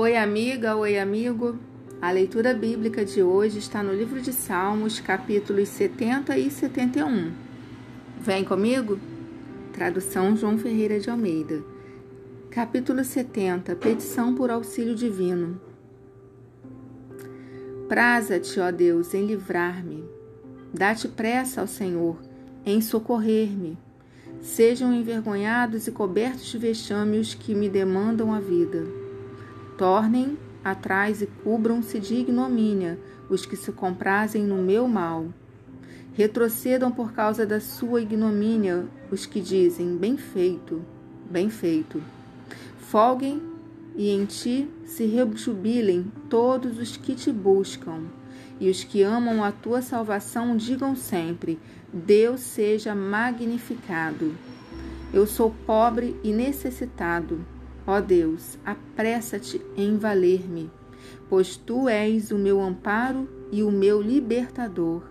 Oi, amiga, oi, amigo. A leitura bíblica de hoje está no livro de Salmos, capítulos 70 e 71. Vem comigo? Tradução João Ferreira de Almeida. Capítulo 70 Petição por auxílio divino. Praza-te, ó Deus, em livrar-me. Dá-te pressa ao Senhor em socorrer-me. Sejam envergonhados e cobertos de vexame os que me demandam a vida. Tornem atrás e cubram-se de ignomínia os que se comprazem no meu mal. Retrocedam por causa da sua ignomínia os que dizem: Bem feito, bem feito. Folguem e em ti se rejubilem todos os que te buscam. E os que amam a tua salvação digam sempre: Deus seja magnificado. Eu sou pobre e necessitado. Ó Deus, apressa-te em valer-me, pois tu és o meu amparo e o meu libertador.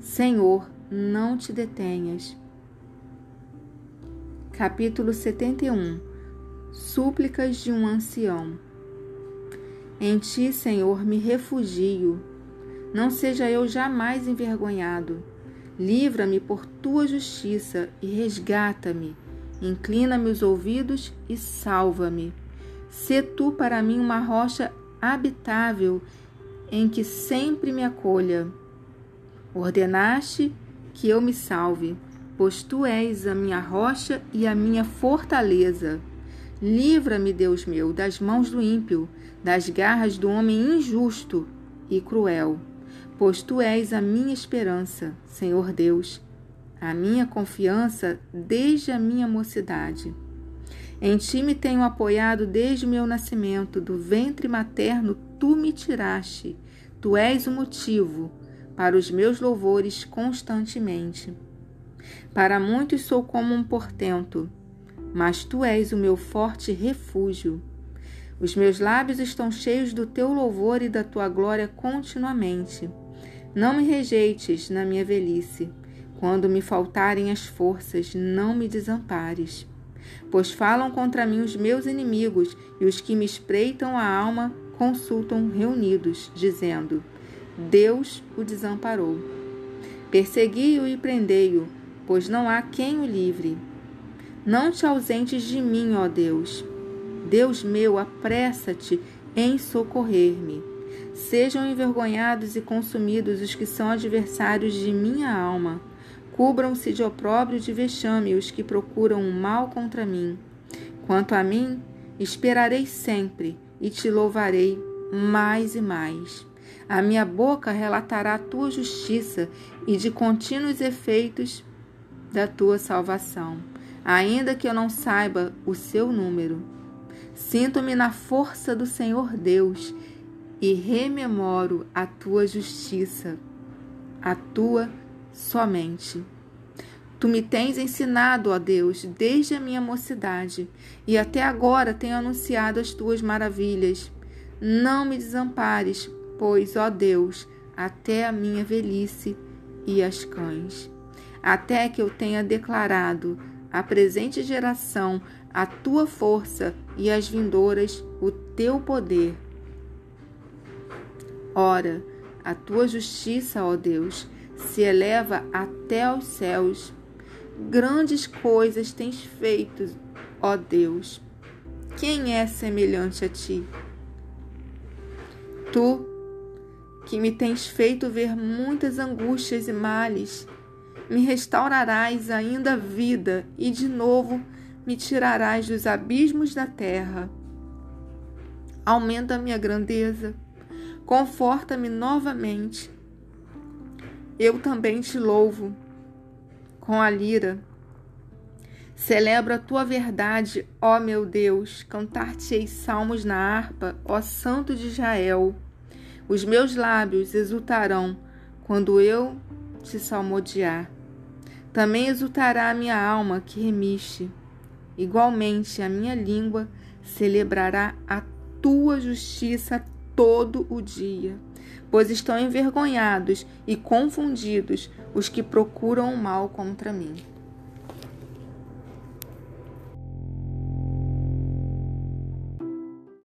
Senhor, não te detenhas. Capítulo 71 Súplicas de um ancião. Em ti, Senhor, me refugio. Não seja eu jamais envergonhado Livra-me por tua justiça e resgata-me. Inclina-me os ouvidos e salva-me. Sê tu para mim uma rocha habitável em que sempre me acolha. Ordenaste que eu me salve, pois tu és a minha rocha e a minha fortaleza. Livra-me, Deus meu, das mãos do ímpio, das garras do homem injusto e cruel pois tu és a minha esperança, Senhor Deus, a minha confiança desde a minha mocidade. Em ti me tenho apoiado desde o meu nascimento, do ventre materno tu me tiraste. Tu és o motivo para os meus louvores constantemente. Para muitos sou como um portento, mas tu és o meu forte refúgio. Os meus lábios estão cheios do teu louvor e da tua glória continuamente. Não me rejeites na minha velhice. Quando me faltarem as forças, não me desampares. Pois falam contra mim os meus inimigos, e os que me espreitam a alma consultam reunidos, dizendo: Deus o desamparou. Persegui-o e prendei-o, pois não há quem o livre. Não te ausentes de mim, ó Deus. Deus meu, apressa-te em socorrer-me. Sejam envergonhados e consumidos os que são adversários de minha alma. Cubram-se de opróbrio de vexame os que procuram o mal contra mim. Quanto a mim, esperarei sempre e te louvarei mais e mais. A minha boca relatará a tua justiça e de contínuos efeitos da tua salvação, ainda que eu não saiba o seu número. Sinto-me na força do Senhor Deus e rememoro a tua justiça, a tua somente. Tu me tens ensinado, ó Deus, desde a minha mocidade, e até agora tenho anunciado as tuas maravilhas. Não me desampares, pois, ó Deus, até a minha velhice e as cães, até que eu tenha declarado à presente geração a tua força e às vindouras o teu poder Ora, a tua justiça, ó Deus, se eleva até aos céus. Grandes coisas tens feito, ó Deus. Quem é semelhante a ti? Tu, que me tens feito ver muitas angústias e males, me restaurarás ainda a vida e de novo me tirarás dos abismos da terra. Aumenta minha grandeza Conforta-me novamente. Eu também te louvo com a lira. Celebro a tua verdade, ó meu Deus. Cantar-te-ei salmos na harpa, ó Santo de Israel. Os meus lábios exultarão quando eu te salmodiar. Também exultará a minha alma que remiste. Igualmente, a minha língua celebrará a tua justiça todo o dia, pois estão envergonhados e confundidos os que procuram o mal contra mim.